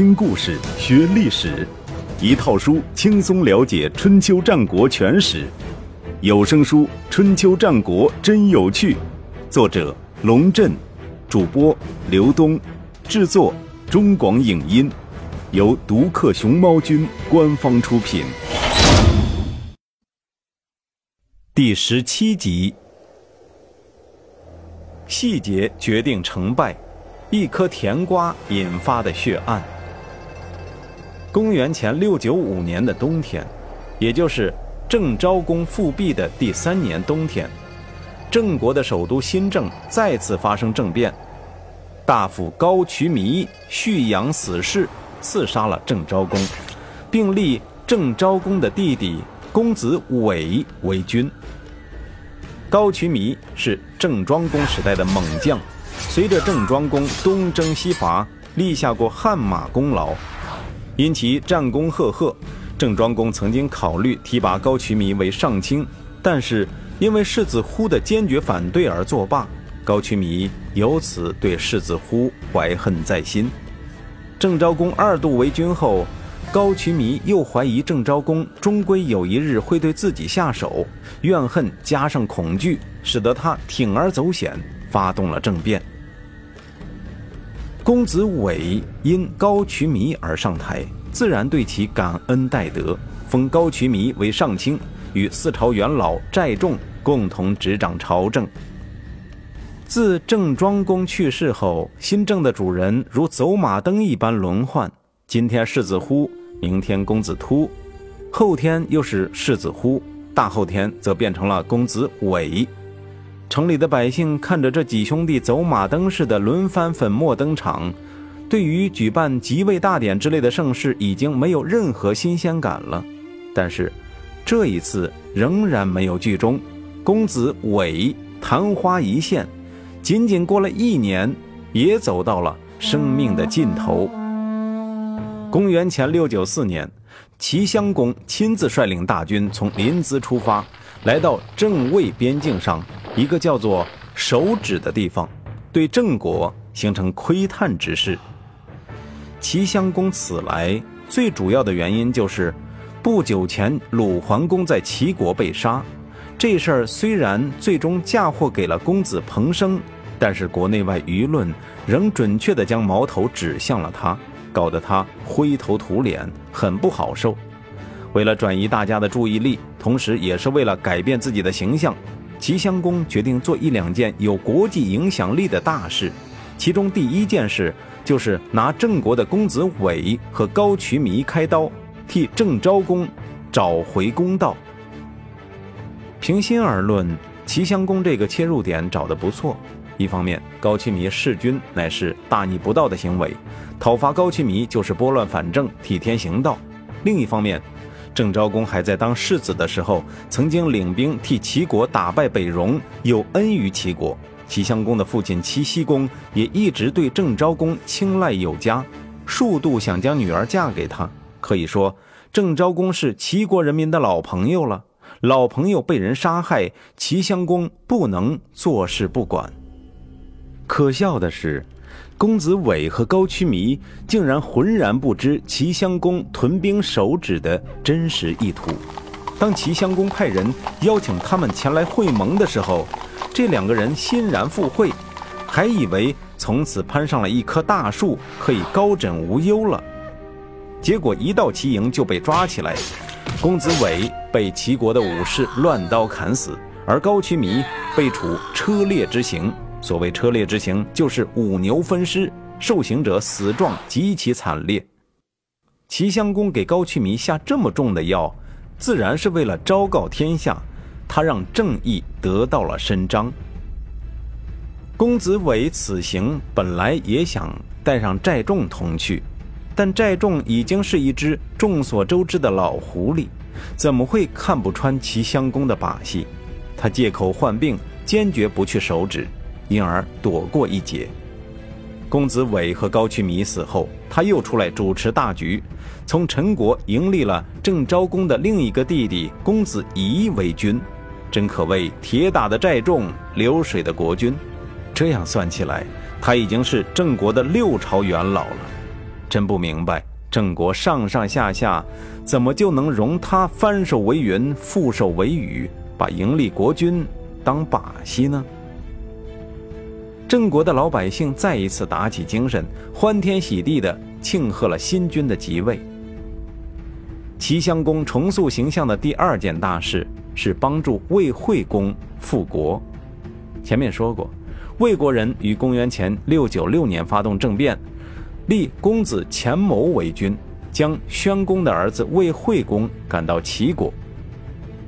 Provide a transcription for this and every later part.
听故事学历史，一套书轻松了解春秋战国全史。有声书《春秋战国真有趣》，作者龙震，主播刘东，制作中广影音，由独克熊猫君官方出品。第十七集，细节决定成败。一颗甜瓜引发的血案。公元前六九五年的冬天，也就是郑昭公复辟的第三年冬天，郑国的首都新郑再次发生政变，大夫高渠弥蓄养死士，刺杀了郑昭公，并立郑昭公的弟弟公子伟为君。高渠弥是郑庄公时代的猛将。随着郑庄公东征西伐，立下过汗马功劳，因其战功赫赫，郑庄公曾经考虑提拔高渠弥为上卿，但是因为世子忽的坚决反对而作罢。高渠弥由此对世子忽怀恨在心。郑昭公二度为君后，高渠弥又怀疑郑昭公终归有一日会对自己下手，怨恨加上恐惧，使得他铤而走险，发动了政变。公子伟因高渠弥而上台，自然对其感恩戴德，封高渠弥为上卿，与四朝元老寨众共同执掌朝政。自郑庄公去世后，新政的主人如走马灯一般轮换，今天世子忽，明天公子突，后天又是世子忽，大后天则变成了公子伟。城里的百姓看着这几兄弟走马灯似的轮番粉墨登场，对于举办即位大典之类的盛事已经没有任何新鲜感了。但是，这一次仍然没有剧终。公子伟昙花一现，仅仅过了一年，也走到了生命的尽头。公元前六九四年，齐襄公亲自率领大军从临淄出发，来到郑魏边境上。一个叫做手指的地方，对郑国形成窥探之势。齐襄公此来最主要的原因就是，不久前鲁桓公在齐国被杀，这事儿虽然最终嫁祸给了公子彭生，但是国内外舆论仍准确地将矛头指向了他，搞得他灰头土脸，很不好受。为了转移大家的注意力，同时也是为了改变自己的形象。齐襄公决定做一两件有国际影响力的大事，其中第一件事就是拿郑国的公子伟和高渠弥开刀，替郑昭公找回公道。平心而论，齐襄公这个切入点找得不错。一方面，高渠弥弑君乃是大逆不道的行为，讨伐高渠弥就是拨乱反正、替天行道；另一方面，郑昭公还在当世子的时候，曾经领兵替齐国打败北戎，有恩于齐国。齐襄公的父亲齐僖公也一直对郑昭公青睐有加，数度想将女儿嫁给他。可以说，郑昭公是齐国人民的老朋友了。老朋友被人杀害，齐襄公不能坐视不管。可笑的是。公子伟和高渠弥竟然浑然不知齐襄公屯兵守止的真实意图。当齐襄公派人邀请他们前来会盟的时候，这两个人欣然赴会，还以为从此攀上了一棵大树，可以高枕无忧了。结果一到齐营就被抓起来，公子伟被齐国的武士乱刀砍死，而高渠弥被处车裂之刑。所谓车裂之刑，就是五牛分尸，受刑者死状极其惨烈。齐襄公给高渠弥下这么重的药，自然是为了昭告天下，他让正义得到了伸张。公子伟此行本来也想带上寨众同去，但寨众已经是一只众所周知的老狐狸，怎么会看不穿齐襄公的把戏？他借口患病，坚决不去手指。因而躲过一劫。公子伟和高渠弥死后，他又出来主持大局，从陈国迎立了郑昭公的另一个弟弟公子仪为君，真可谓铁打的寨众，流水的国君。这样算起来，他已经是郑国的六朝元老了。真不明白，郑国上上下下怎么就能容他翻手为云，覆手为雨，把迎立国君当把戏呢？郑国的老百姓再一次打起精神，欢天喜地地庆贺了新君的即位。齐襄公重塑形象的第二件大事是帮助魏惠公复国。前面说过，魏国人于公元前六九六年发动政变，立公子钱谋为君，将宣公的儿子魏惠公赶到齐国。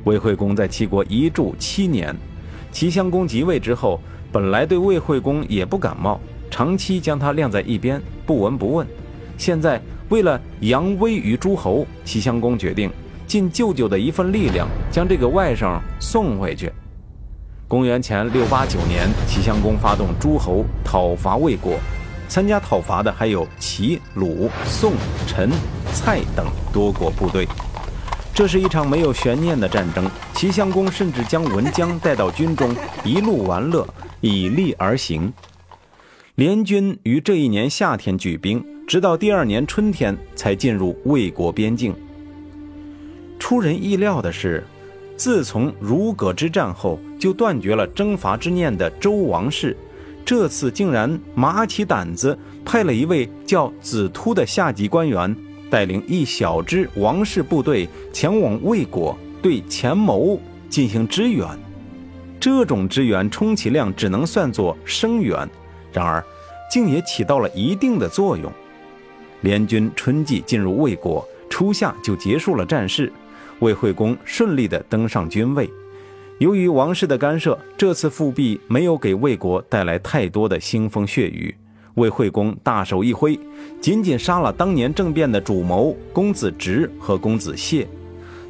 魏惠公在齐国一住七年，齐襄公即位之后。本来对魏惠公也不感冒，长期将他晾在一边，不闻不问。现在为了扬威于诸侯，齐襄公决定尽舅舅的一份力量，将这个外甥送回去。公元前六八九年，齐襄公发动诸侯讨伐魏国，参加讨伐的还有齐、鲁、宋、陈、蔡等多国部队。这是一场没有悬念的战争。齐襄公甚至将文姜带到军中，一路玩乐。以利而行，联军于这一年夏天举兵，直到第二年春天才进入魏国边境。出人意料的是，自从如葛之战后，就断绝了征伐之念的周王室，这次竟然麻起胆子，派了一位叫子突的下级官员，带领一小支王室部队前往魏国，对钱谋进行支援。这种支援充其量只能算作声援，然而，竟也起到了一定的作用。联军春季进入魏国，初夏就结束了战事，魏惠公顺利地登上君位。由于王室的干涉，这次复辟没有给魏国带来太多的腥风血雨。魏惠公大手一挥，仅仅杀了当年政变的主谋公子直和公子谢，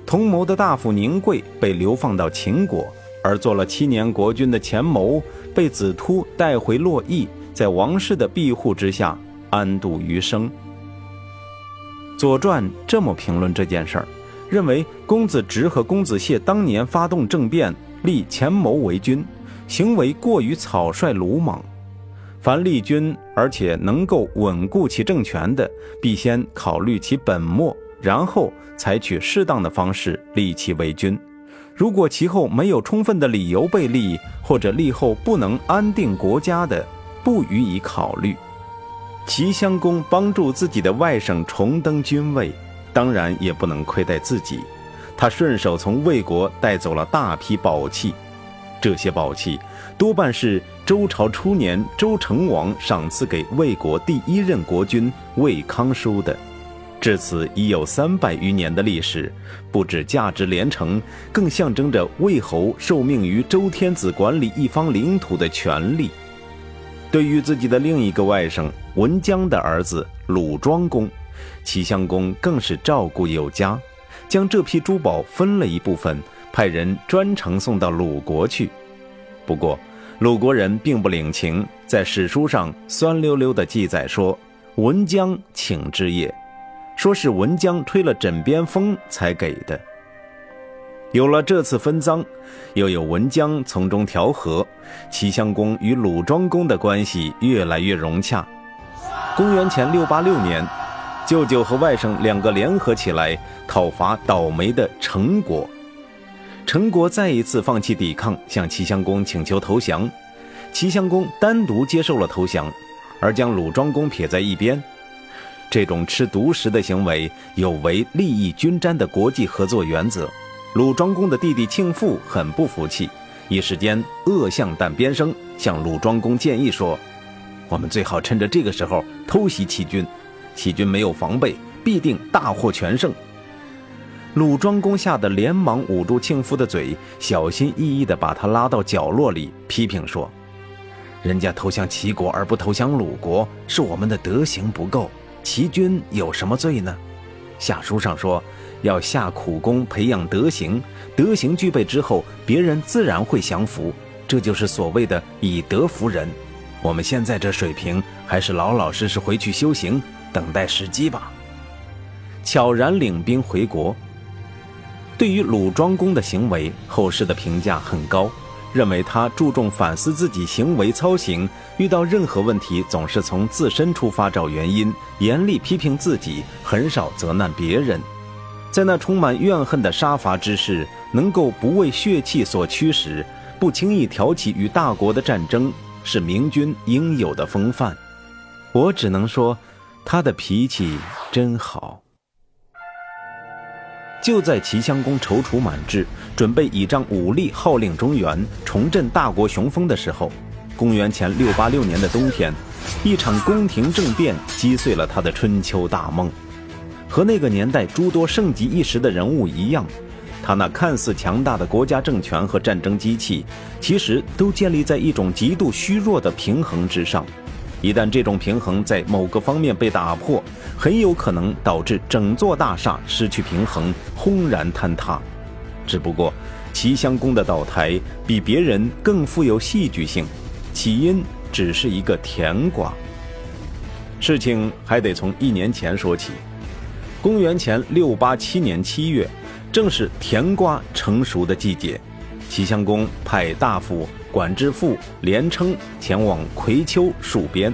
同谋的大夫宁贵被流放到秦国。而做了七年国君的钱谋被子突带回洛邑，在王室的庇护之下安度余生。《左传》这么评论这件事儿，认为公子直和公子谢当年发动政变，立钱谋为君，行为过于草率鲁莽。凡立君而且能够稳固其政权的，必先考虑其本末，然后采取适当的方式立其为君。如果其后没有充分的理由被立，或者立后不能安定国家的，不予以考虑。齐襄公帮助自己的外甥重登君位，当然也不能亏待自己。他顺手从魏国带走了大批宝器，这些宝器多半是周朝初年周成王赏赐给魏国第一任国君魏康叔的。至此已有三百余年的历史，不止价值连城，更象征着魏侯受命于周天子管理一方领土的权利。对于自己的另一个外甥文姜的儿子鲁庄公，齐襄公更是照顾有加，将这批珠宝分了一部分，派人专程送到鲁国去。不过，鲁国人并不领情，在史书上酸溜溜地记载说：“文姜请之也。”说是文姜吹了枕边风才给的。有了这次分赃，又有文姜从中调和，齐襄公与鲁庄公的关系越来越融洽。公元前六八六年，舅舅和外甥两个联合起来讨伐倒霉的陈国，陈国再一次放弃抵抗，向齐襄公请求投降。齐襄公单独接受了投降，而将鲁庄公撇在一边。这种吃独食的行为有违利益均沾的国际合作原则。鲁庄公的弟弟庆父很不服气，一时间恶向胆边生，向鲁庄公建议说：“我们最好趁着这个时候偷袭齐军，齐军没有防备，必定大获全胜。”鲁庄公吓得连忙捂住庆父的嘴，小心翼翼地把他拉到角落里，批评说：“人家投降齐国而不投降鲁国，是我们的德行不够。”齐军有什么罪呢？下书上说，要下苦功培养德行，德行具备之后，别人自然会降服。这就是所谓的以德服人。我们现在这水平，还是老老实实回去修行，等待时机吧。悄然领兵回国。对于鲁庄公的行为，后世的评价很高，认为他注重反思自己行为操行，遇到任何问题总是从自身出发找原因，严厉批评自己，很少责难别人。在那充满怨恨的杀伐之势，能够不为血气所驱使，不轻易挑起与大国的战争，是明君应有的风范。我只能说，他的脾气真好。就在齐襄公踌躇满志，准备倚仗武力号令中原，重振大国雄风的时候，公元前六八六年的冬天，一场宫廷政变击碎了他的春秋大梦。和那个年代诸多盛极一时的人物一样，他那看似强大的国家政权和战争机器，其实都建立在一种极度虚弱的平衡之上。一旦这种平衡在某个方面被打破，很有可能导致整座大厦失去平衡，轰然坍塌。只不过，齐襄公的倒台比别人更富有戏剧性，起因只是一个甜瓜。事情还得从一年前说起，公元前六八七年七月，正是甜瓜成熟的季节。齐襄公派大夫。管之父连称前往葵丘戍边，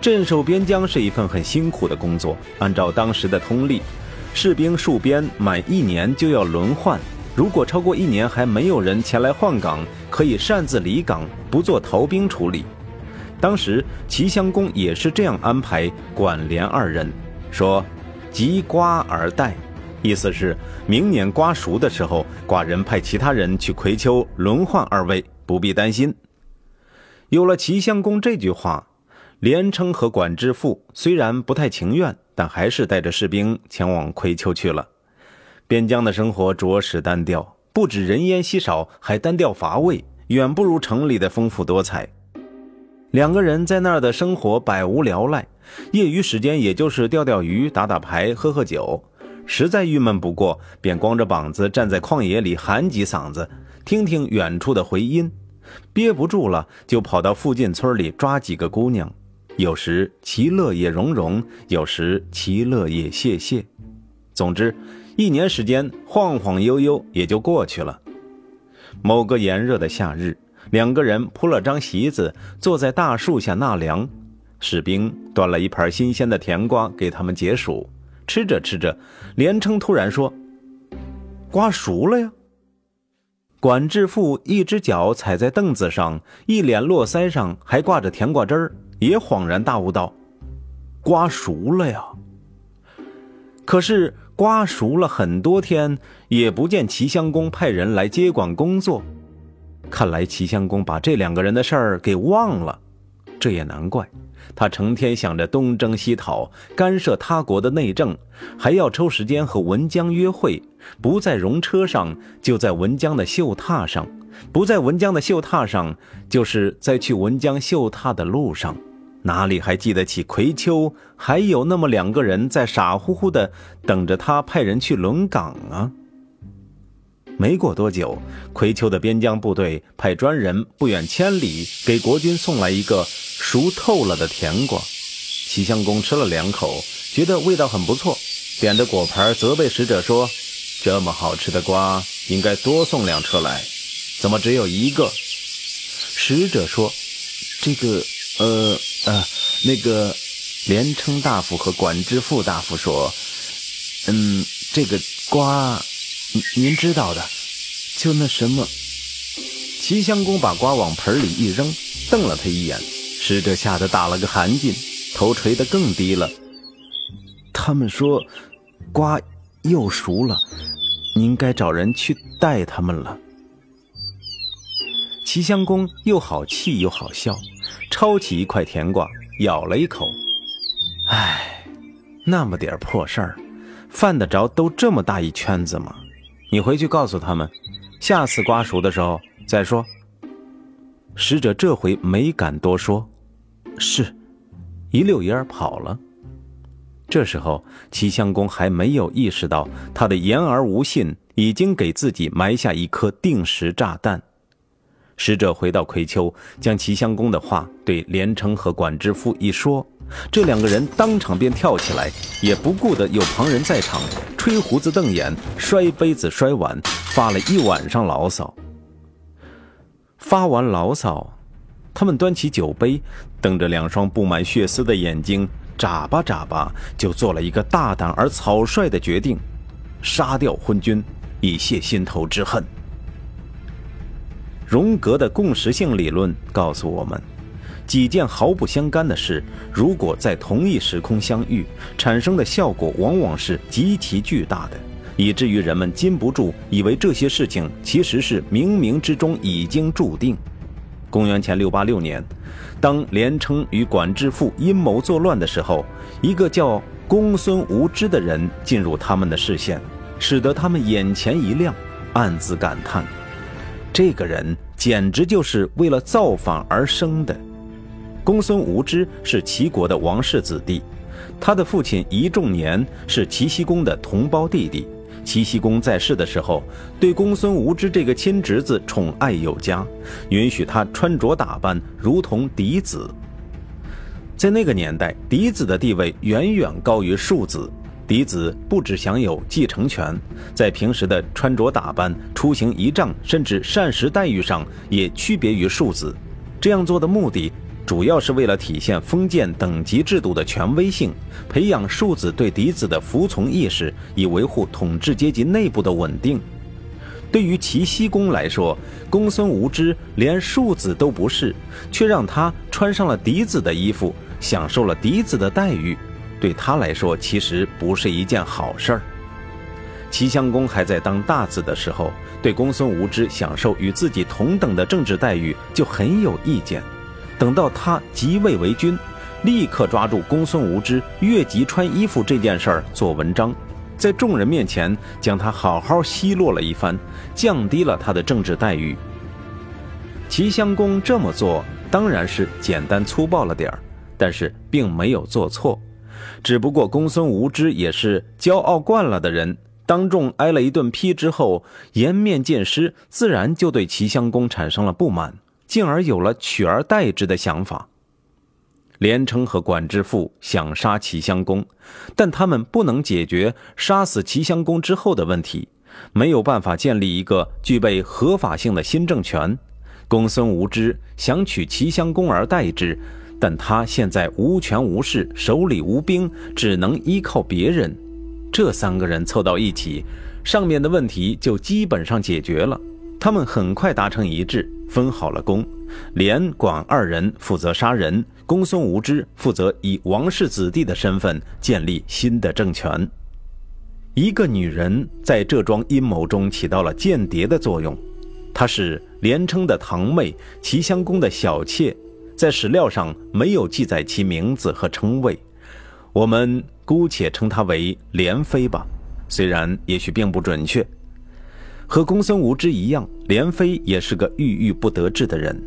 镇守边疆是一份很辛苦的工作。按照当时的通例，士兵戍边满一年就要轮换，如果超过一年还没有人前来换岗，可以擅自离岗，不做逃兵处理。当时齐襄公也是这样安排管连二人，说：“即瓜而待。”意思是明年瓜熟的时候，寡人派其他人去葵丘轮换二位。不必担心。有了齐襄公这句话，连称和管之父虽然不太情愿，但还是带着士兵前往葵丘去了。边疆的生活着实单调，不止人烟稀少，还单调乏味，远不如城里的丰富多彩。两个人在那儿的生活百无聊赖，业余时间也就是钓钓鱼、打打牌、喝喝酒，实在郁闷不过，便光着膀子站在旷野里喊几嗓子。听听远处的回音，憋不住了，就跑到附近村里抓几个姑娘，有时其乐也融融，有时其乐也泄泄。总之，一年时间晃晃悠悠也就过去了。某个炎热的夏日，两个人铺了张席子，坐在大树下纳凉。士兵端了一盘新鲜的甜瓜给他们解暑。吃着吃着，连称突然说：“瓜熟了呀！”管志富一只脚踩在凳子上，一脸络腮上还挂着甜瓜汁儿，也恍然大悟道：“瓜熟了呀！”可是瓜熟了很多天，也不见齐襄公派人来接管工作。看来齐襄公把这两个人的事儿给忘了。这也难怪，他成天想着东征西讨，干涉他国的内政，还要抽时间和文姜约会。不在戎车上，就在文江的绣榻上；不在文江的绣榻上，就是在去文江绣榻的路上。哪里还记得起葵丘还有那么两个人在傻乎乎的等着他派人去轮岗啊？没过多久，葵丘的边疆部队派专人不远千里给国君送来一个熟透了的甜瓜。齐襄公吃了两口，觉得味道很不错，点着果盘责备使者说。这么好吃的瓜，应该多送两车来，怎么只有一个？使者说：“这个，呃呃，那个，连称大夫和管之父大夫说，嗯，这个瓜，您知道的，就那什么。”齐襄公把瓜往盆里一扔，瞪了他一眼。使者吓得打了个寒噤，头垂得更低了。他们说，瓜又熟了。您该找人去带他们了。齐襄公又好气又好笑，抄起一块甜瓜，咬了一口。唉，那么点破事儿，犯得着都这么大一圈子吗？你回去告诉他们，下次瓜熟的时候再说。使者这回没敢多说，是，一溜烟跑了。这时候，齐襄公还没有意识到，他的言而无信已经给自己埋下一颗定时炸弹。使者回到葵丘，将齐襄公的话对连城和管之夫一说，这两个人当场便跳起来，也不顾得有旁人在场，吹胡子瞪眼，摔杯子摔碗，发了一晚上牢骚。发完牢骚，他们端起酒杯，瞪着两双布满血丝的眼睛，眨巴眨巴，就做了一个大胆而草率的决定：杀掉昏君，以泄心头之恨。荣格的共识性理论告诉我们，几件毫不相干的事，如果在同一时空相遇，产生的效果往往是极其巨大的，以至于人们禁不住以为这些事情其实是冥冥之中已经注定。公元前六八六年，当连称与管制父阴谋作乱的时候，一个叫公孙无知的人进入他们的视线，使得他们眼前一亮，暗自感叹。这个人简直就是为了造反而生的。公孙无知是齐国的王室子弟，他的父亲仪仲年是齐僖公的同胞弟弟。齐僖公在世的时候，对公孙无知这个亲侄子宠爱有加，允许他穿着打扮如同嫡子。在那个年代，嫡子的地位远远高于庶子。嫡子不只享有继承权，在平时的穿着打扮、出行仪仗，甚至膳食待遇上，也区别于庶子。这样做的目的，主要是为了体现封建等级制度的权威性，培养庶子对嫡子的服从意识，以维护统治阶级内部的稳定。对于齐僖公来说，公孙无知连庶子都不是，却让他穿上了嫡子的衣服，享受了嫡子的待遇。对他来说，其实不是一件好事儿。齐襄公还在当大子的时候，对公孙无知享受与自己同等的政治待遇就很有意见。等到他即位为君，立刻抓住公孙无知越级穿衣服这件事儿做文章，在众人面前将他好好奚落了一番，降低了他的政治待遇。齐襄公这么做当然是简单粗暴了点儿，但是并没有做错。只不过公孙无知也是骄傲惯了的人，当众挨了一顿批之后，颜面尽失，自然就对齐襄公产生了不满，进而有了取而代之的想法。连称和管之父想杀齐襄公，但他们不能解决杀死齐襄公之后的问题，没有办法建立一个具备合法性的新政权。公孙无知想取齐襄公而代之。但他现在无权无势，手里无兵，只能依靠别人。这三个人凑到一起，上面的问题就基本上解决了。他们很快达成一致，分好了工。连广二人负责杀人，公孙无知负责以王室子弟的身份建立新的政权。一个女人在这桩阴谋中起到了间谍的作用，她是连称的堂妹，齐襄公的小妾。在史料上没有记载其名字和称谓，我们姑且称她为莲妃吧。虽然也许并不准确。和公孙无知一样，莲妃也是个郁郁不得志的人，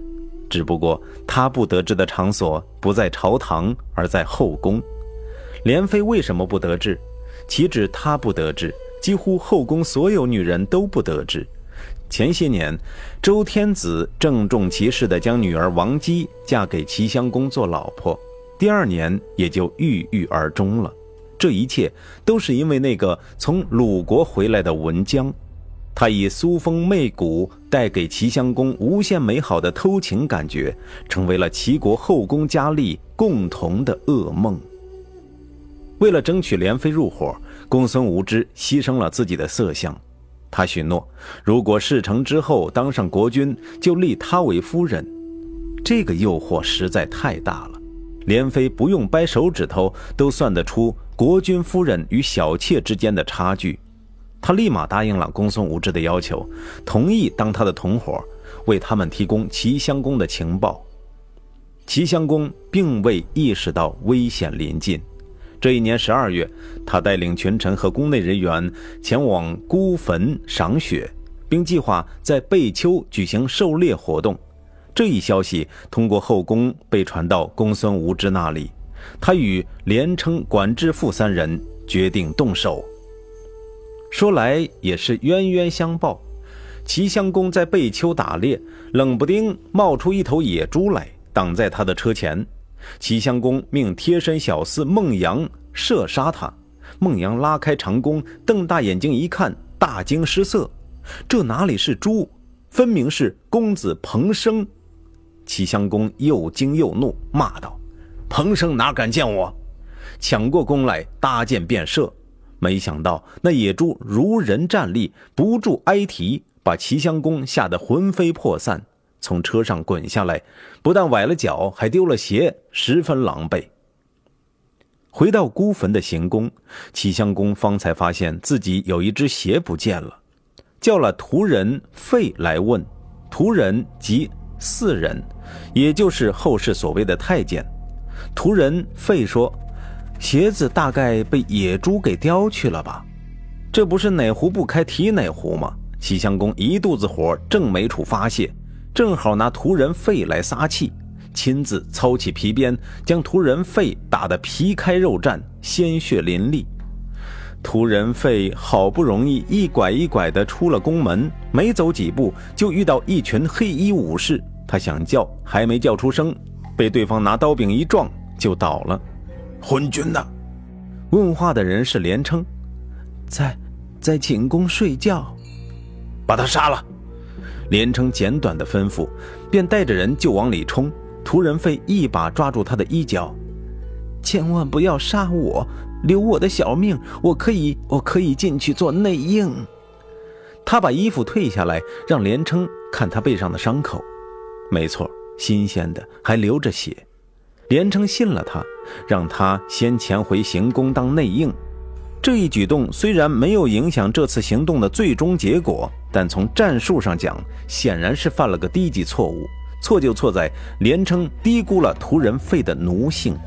只不过她不得志的场所不在朝堂，而在后宫。莲妃为什么不得志？岂止她不得志，几乎后宫所有女人都不得志。前些年，周天子郑重其事地将女儿王姬嫁给齐襄公做老婆，第二年也就郁郁而终了。这一切都是因为那个从鲁国回来的文姜，他以苏风媚骨带给齐襄公无限美好的偷情感觉，成为了齐国后宫佳丽共同的噩梦。为了争取莲妃入伙，公孙无知牺牲了自己的色相。他许诺，如果事成之后当上国君，就立他为夫人。这个诱惑实在太大了，连妃不用掰手指头都算得出国君夫人与小妾之间的差距。他立马答应了公孙无知的要求，同意当他的同伙，为他们提供齐襄公的情报。齐襄公并未意识到危险临近。这一年十二月，他带领群臣和宫内人员前往孤坟赏雪，并计划在贝丘举行狩猎活动。这一消息通过后宫被传到公孙无知那里，他与连称、管制父三人决定动手。说来也是冤冤相报，齐襄公在贝丘打猎，冷不丁冒出一头野猪来，挡在他的车前。齐襄公命贴身小厮孟阳射杀他。孟阳拉开长弓，瞪大眼睛一看，大惊失色。这哪里是猪？分明是公子彭生。齐襄公又惊又怒，骂道：“彭生哪敢见我！”抢过弓来，搭箭便射。没想到那野猪如人站立，不住哀啼，把齐襄公吓得魂飞魄散，从车上滚下来，不但崴了脚，还丢了鞋，十分狼狈。回到孤坟的行宫，齐襄公方才发现自己有一只鞋不见了，叫了仆人费来问。仆人即四人，也就是后世所谓的太监。仆人费说。鞋子大概被野猪给叼去了吧？这不是哪壶不开提哪壶吗？齐襄公一肚子火，正没处发泄，正好拿屠人肺来撒气，亲自操起皮鞭，将屠人肺打得皮开肉绽，鲜血淋漓。屠人费好不容易一拐一拐地出了宫门，没走几步就遇到一群黑衣武士，他想叫，还没叫出声，被对方拿刀柄一撞，就倒了。昏君呢？问话的人是连称，在，在寝宫睡觉。把他杀了。连称简短的吩咐，便带着人就往里冲。屠人费一把抓住他的衣角，千万不要杀我，留我的小命，我可以，我可以进去做内应。他把衣服退下来，让连称看他背上的伤口，没错，新鲜的，还流着血。连称信了他，让他先潜回行宫当内应。这一举动虽然没有影响这次行动的最终结果，但从战术上讲，显然是犯了个低级错误。错就错在连称低估了屠人费的奴性。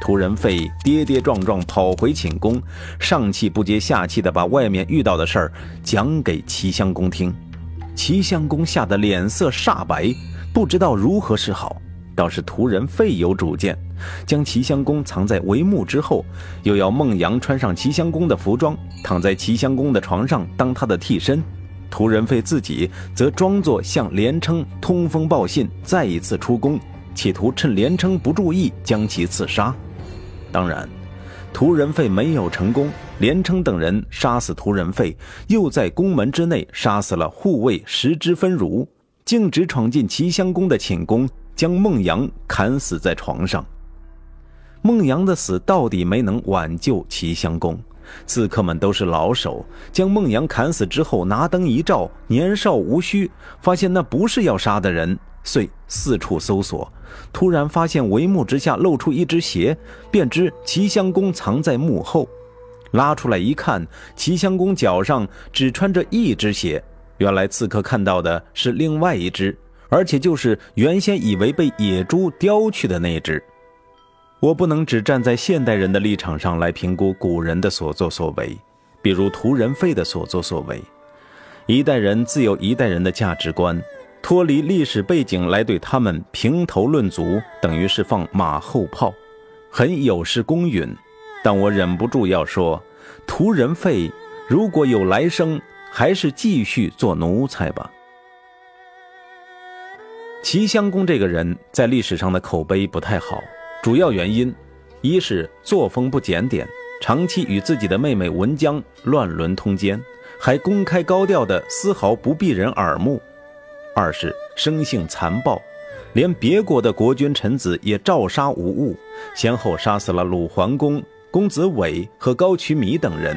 屠人费跌跌撞撞跑回寝宫，上气不接下气地把外面遇到的事儿讲给齐襄公听。齐襄公吓得脸色煞白，不知道如何是好。倒是屠人费有主见，将齐襄公藏在帷幕之后，又要孟阳穿上齐襄公的服装，躺在齐襄公的床上当他的替身。屠人费自己则装作向连称通风报信，再一次出宫，企图趁连称不注意将其刺杀。当然，屠人费没有成功，连称等人杀死屠人费，又在宫门之内杀死了护卫十之分如，径直闯进齐襄公的寝宫。将孟阳砍死在床上。孟阳的死到底没能挽救齐襄公，刺客们都是老手，将孟阳砍死之后，拿灯一照，年少无须，发现那不是要杀的人，遂四处搜索，突然发现帷幕之下露出一只鞋，便知齐襄公藏在幕后。拉出来一看，齐襄公脚上只穿着一只鞋，原来刺客看到的是另外一只。而且就是原先以为被野猪叼去的那只，我不能只站在现代人的立场上来评估古人的所作所为，比如屠人费的所作所为。一代人自有一代人的价值观，脱离历史背景来对他们评头论足，等于是放马后炮，很有失公允。但我忍不住要说，屠人费如果有来生，还是继续做奴才吧。齐襄公这个人在历史上的口碑不太好，主要原因，一是作风不检点，长期与自己的妹妹文姜乱伦通奸，还公开高调的丝毫不避人耳目；二是生性残暴，连别国的国君臣子也照杀无误，先后杀死了鲁桓公、公子伟和高渠弥等人；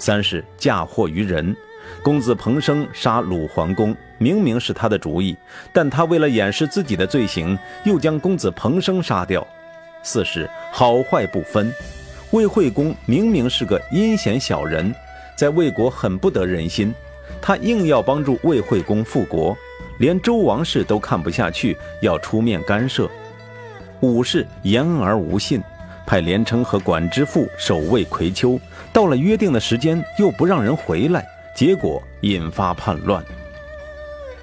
三是嫁祸于人。公子彭生杀鲁桓公，明明是他的主意，但他为了掩饰自己的罪行，又将公子彭生杀掉。四是好坏不分，魏惠公明明是个阴险小人，在魏国很不得人心，他硬要帮助魏惠公复国，连周王室都看不下去，要出面干涉。五是言而无信，派连称和管之父守卫葵丘，到了约定的时间又不让人回来。结果引发叛乱。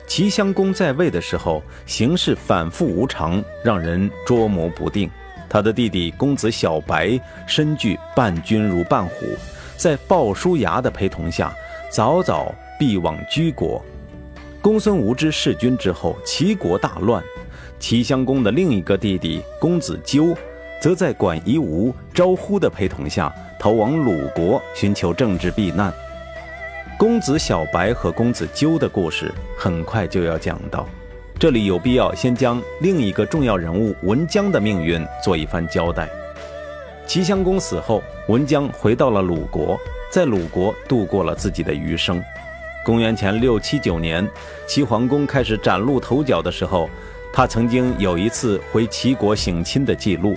齐襄公在位的时候，行事反复无常，让人捉摸不定。他的弟弟公子小白身具伴君如伴虎，在鲍叔牙的陪同下，早早避往居国。公孙无知弑君之后，齐国大乱。齐襄公的另一个弟弟公子纠，则在管夷吾、招呼的陪同下，逃往鲁国，寻求政治避难。公子小白和公子纠的故事很快就要讲到，这里有必要先将另一个重要人物文姜的命运做一番交代。齐襄公死后，文姜回到了鲁国，在鲁国度过了自己的余生。公元前六七九年，齐桓公开始崭露头角的时候，他曾经有一次回齐国省亲的记录。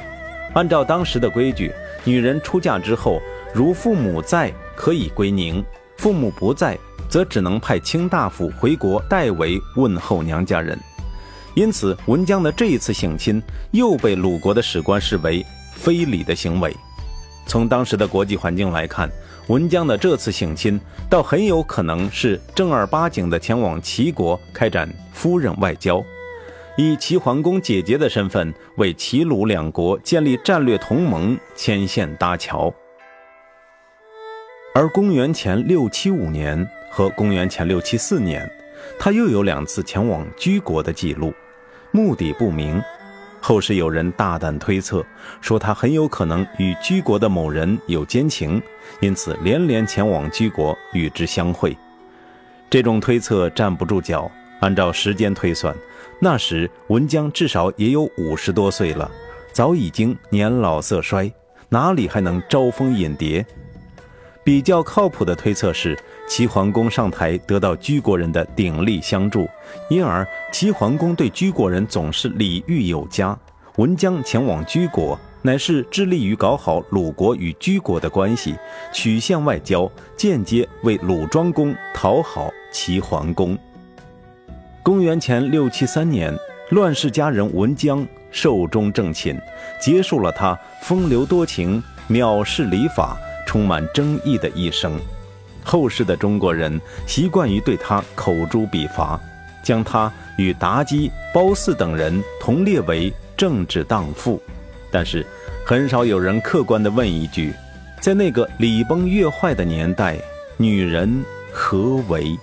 按照当时的规矩，女人出嫁之后，如父母在，可以归宁；父母不在，则只能派卿大夫回国代为问候娘家人。因此，文姜的这一次省亲又被鲁国的史官视为。非礼的行为，从当时的国际环境来看，文姜的这次省亲，倒很有可能是正儿八经的前往齐国开展夫人外交，以齐桓公姐姐的身份为齐鲁两国建立战略同盟牵线搭桥。而公元前六七五年和公元前六七四年，他又有两次前往居国的记录，目的不明。后世有人大胆推测，说他很有可能与居国的某人有奸情，因此连连前往居国与之相会。这种推测站不住脚。按照时间推算，那时文姜至少也有五十多岁了，早已经年老色衰，哪里还能招蜂引蝶？比较靠谱的推测是。齐桓公上台得到居国人的鼎力相助，因而齐桓公对居国人总是礼遇有加。文姜前往居国，乃是致力于搞好鲁国与居国的关系，曲线外交，间接为鲁庄公讨好齐桓公。公元前六七三年，乱世佳人文姜寿终正寝，结束了他风流多情、藐视礼法、充满争议的一生。后世的中国人习惯于对他口诛笔伐，将他与妲己、褒姒等人同列为政治荡妇。但是，很少有人客观地问一句：在那个礼崩乐坏的年代，女人何为？